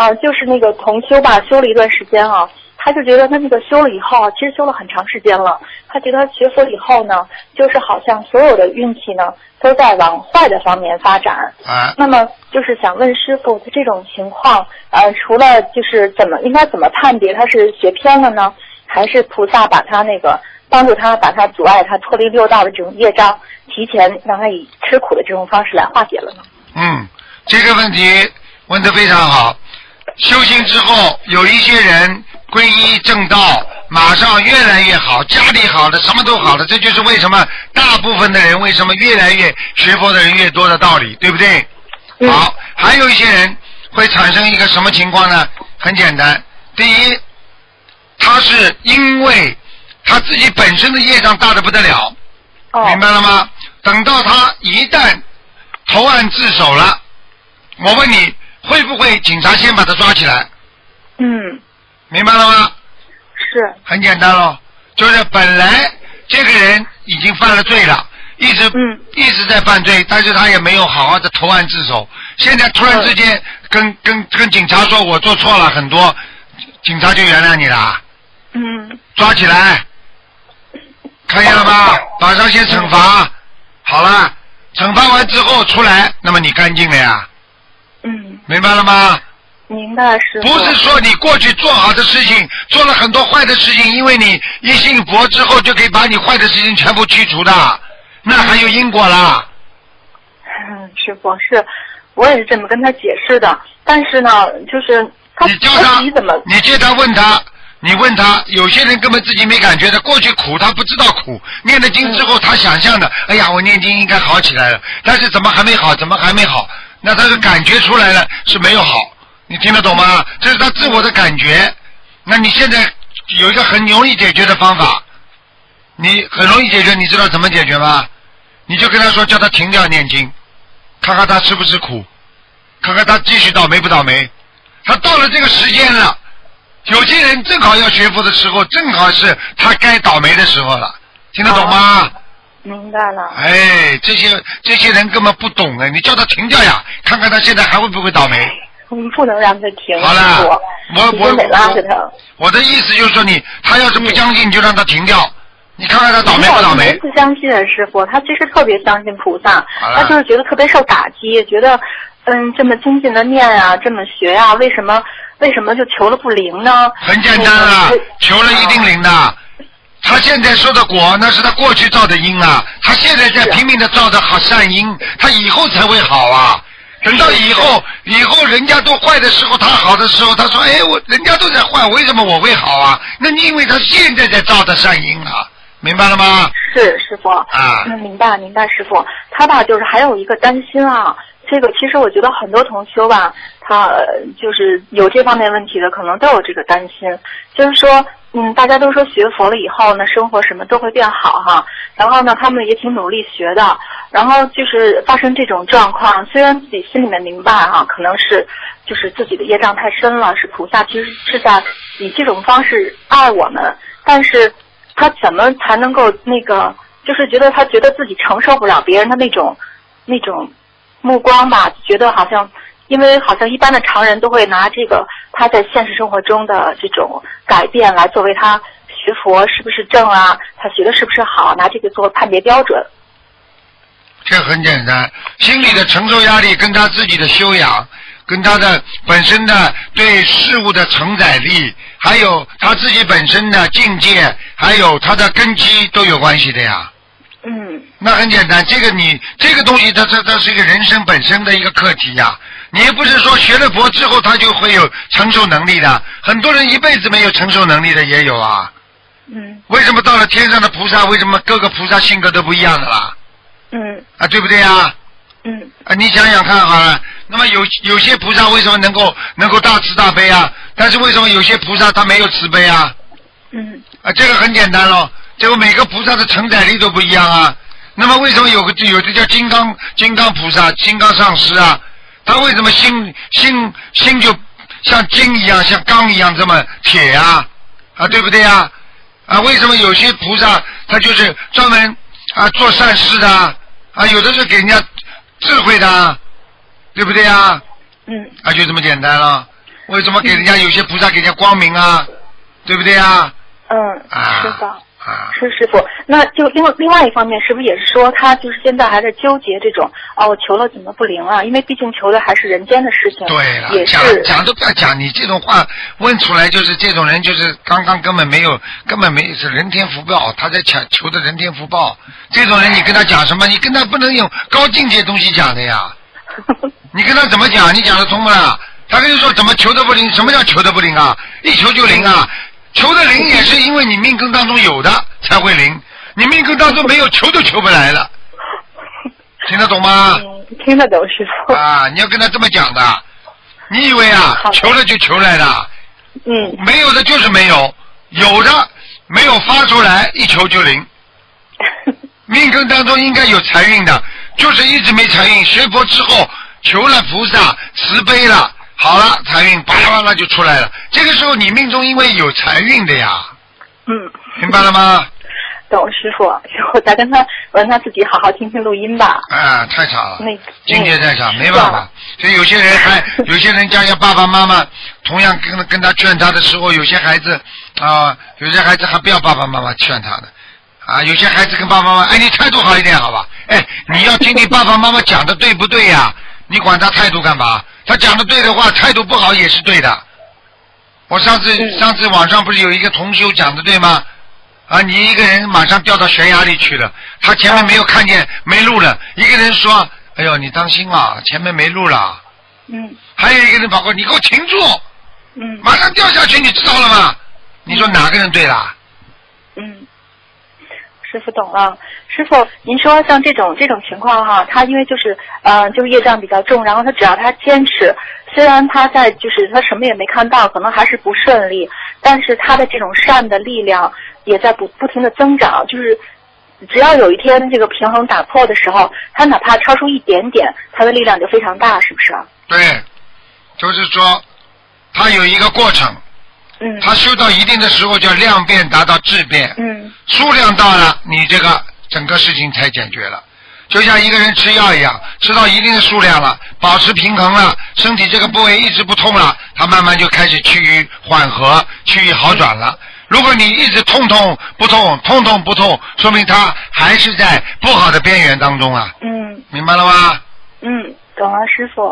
啊，就是那个同修吧，修了一段时间啊，他就觉得他那个修了以后啊，其实修了很长时间了，他觉得学佛以后呢，就是好像所有的运气呢都在往坏的方面发展。啊，那么就是想问师傅，他这种情况，呃，除了就是怎么应该怎么判别他是学偏了呢，还是菩萨把他那个帮助他把他阻碍他脱离六道的这种业障，提前让他以吃苦的这种方式来化解了呢？嗯，这个问题问得非常好。修行之后，有一些人皈依正道，马上越来越好，家里好的，什么都好了。这就是为什么大部分的人为什么越来越学佛的人越多的道理，对不对？嗯好，还有一些人会产生一个什么情况呢？很简单，第一，他是因为他自己本身的业障大的不得了，哦，明白了吗？等到他一旦投案自首了，我问你，会不会警察先把他抓起来？嗯，明白了吗？是，很简单喽，就是本来这个人已经犯了罪了，一直、嗯。一直在犯罪，但是他也没有好好的投案自首，现在突然之间跟、跟跟警察说我做错了很多，警察就原谅你了，嗯。抓起来，看见了吧？马上先惩罚，好了，惩罚完之后出来，那么你干净了呀，嗯，明白了吗？明白师傅。不是说你过去做好的事情，做了很多坏的事情，因为你一信佛之后就可以把你坏的事情全部去除的，那还有因果啦。嗯，师傅是，我也是这么跟他解释的，但是呢，就是他你叫他他怎么，你接他问他，你问他，有些人根本自己没感觉的，过去苦他不知道苦，念了经之后他想象的，哎呀，我念经应该好起来了，但是怎么还没好，怎么还没好？那他是感觉出来了是没有好，你听得懂吗？这是他自我的感觉。那你现在有一个很容易解决的方法，你很容易解决，你知道怎么解决吗？你就跟他说，叫他停掉念经，看看他吃不吃苦，看看他继续倒霉不倒霉。他到了这个时间了，有些人正好要学佛的时候，正好是他该倒霉的时候了，听得懂吗？明白了。哎，这些这些人根本不懂哎，你叫他停掉呀，看看他现在还会不会倒霉。我们不能让他停，好了我我得拉着他。我的意思就是说你，他要是不相信，你就让他停掉，你看看他倒霉不倒霉。不相信师傅，他其实特别相信菩萨，他就是觉得特别受打击，觉得嗯这么精进的念啊，这么学啊，为什么为什么就求了不灵呢？很简单啊，求了一定灵的。他现在说的果，那是他过去造的因啊。他现在在拼命的造的好善因，他以后才会好啊。等到以后，以后人家都坏的时候，他好的时候，他说：“哎，我人家都在坏，为什么我会好啊？”那你因为他现在在造的善因啊，明白了吗？是师傅啊嗯，明白明白，师傅，他吧就是还有一个担心啊，这个其实我觉得很多同修吧，他呃就是有这方面问题的，可能都有这个担心，就是说，嗯，大家都说学佛了以后呢，生活什么都会变好哈，然后呢，他们也挺努力学的，然后就是发生这种状况，虽然自己心里面明白哈、可能是就是自己的业障太深了，是菩萨其实是在以这种方式爱我们，但是他怎么才能够那个，就是觉得他觉得自己承受不了别人的那种那种目光吧，觉得好像。因为好像一般的常人都会拿这个他在现实生活中的这种改变来作为他学佛是不是正啊，他学的是不是好，拿这个做判别标准。这很简单，心理的承受压力跟他自己的修养，跟他的本身的对事物的承载力，还有他自己本身的境界，还有他的根基都有关系的呀。嗯那很简单，这个你这个东西它，它它是一个人生本身的一个课题呀。你也不是说学了佛之后他就会有承受能力的，很多人一辈子没有承受能力的也有啊。嗯为什么到了天上的菩萨，为什么各个菩萨性格都不一样的啦？嗯啊，对不对呀？嗯啊，你想想看好了，那么有有些菩萨为什么能够能够大慈大悲啊？但是为什么有些菩萨他没有慈悲啊？嗯啊，这个很简单喽，这个每个菩萨的承载力都不一样啊。那么为什么有个有的叫金刚金刚菩萨、金刚上师啊？他为什么心心心就像金一样、像钢一样这么铁呀、啊？对不对呀、啊？为什么有些菩萨他就是专门啊做善事的啊？啊有的是给人家智慧的啊，对不对呀？嗯，啊，就这么简单了。为什么给人家有些菩萨给人家光明啊？对不对啊？嗯，啊是的。啊，是师傅，那就另外另外一方面，是不是也是说他就是现在还在纠结这种哦，我求了怎么不灵啊？因为毕竟求的还是人间的事情，对了，讲讲都不要讲，你这种话问出来，就是这种人，就是刚刚根本没有，根本没是人天福报，他在求求的人天福报。这种人，你跟他讲什么？你跟他不能用高境界东西讲的呀。你跟他怎么讲？你讲得通不啦？他跟你说怎么求的不灵？什么叫求的不灵啊？一求就灵啊！求的灵也是因为你命根当中有的才会灵，你命根当中没有，求都求不来了。听得懂吗？嗯，听得懂师傅，啊，你要跟他这么讲的。你以为啊求了就求来了，嗯没有的就是没有，有的没有发出来，一求就灵。命根当中应该有财运的，就是一直没财运。学佛之后求了菩萨慈悲了，好了，财运巴拉巴拉就出来了。这个时候你命中因为有财运的呀，嗯，明白了吗？懂师傅，我再跟他，我让他自己好好听听录音吧。啊，太差了。那境界太差，嗯没办法。所以有些人还 有些人家家爸爸妈妈同样跟跟他劝他的时候，有些孩子啊，有些孩子还不要爸爸妈妈劝他的啊，有些孩子跟爸爸妈妈，哎，你态度好一点，好吧？哎，你要听听爸爸妈妈讲的对不对呀？你管他态度干嘛？他讲的对的话，态度不好也是对的。我上次嗯上次网上不是有一个同修讲的对吗？啊，你一个人马上掉到悬崖里去了，他前面没有看见没路了，一个人说：“哎呦，你当心啊，前面没路了。嗯”还有一个人跑过，你给我停住，嗯马上掉下去，你知道了吗？你说哪个人对啦？嗯，师傅懂了。师傅，您说像这种这种情况哈，他因为就是呃，就是业障比较重，然后他只要他坚持，虽然他在就是他什么也没看到，可能还是不顺利，但是他的这种善的力量也在不不停的增长，就是。只要有一天这个平衡打破的时候，他哪怕超出一点点，他的力量就非常大，是不是？对，就是说，他有一个过程，嗯他修到一定的时候叫量变达到质变，嗯数量到了，你这个整个事情才解决了。就像一个人吃药一样，吃到一定的数量了，保持平衡了，身体这个部位一直不痛了，它慢慢就开始趋于缓和，趋于好转了。如果你一直痛痛不痛，痛痛不痛，说明它还是在不好的边缘当中啊，嗯明白了吗？嗯，懂了，师傅。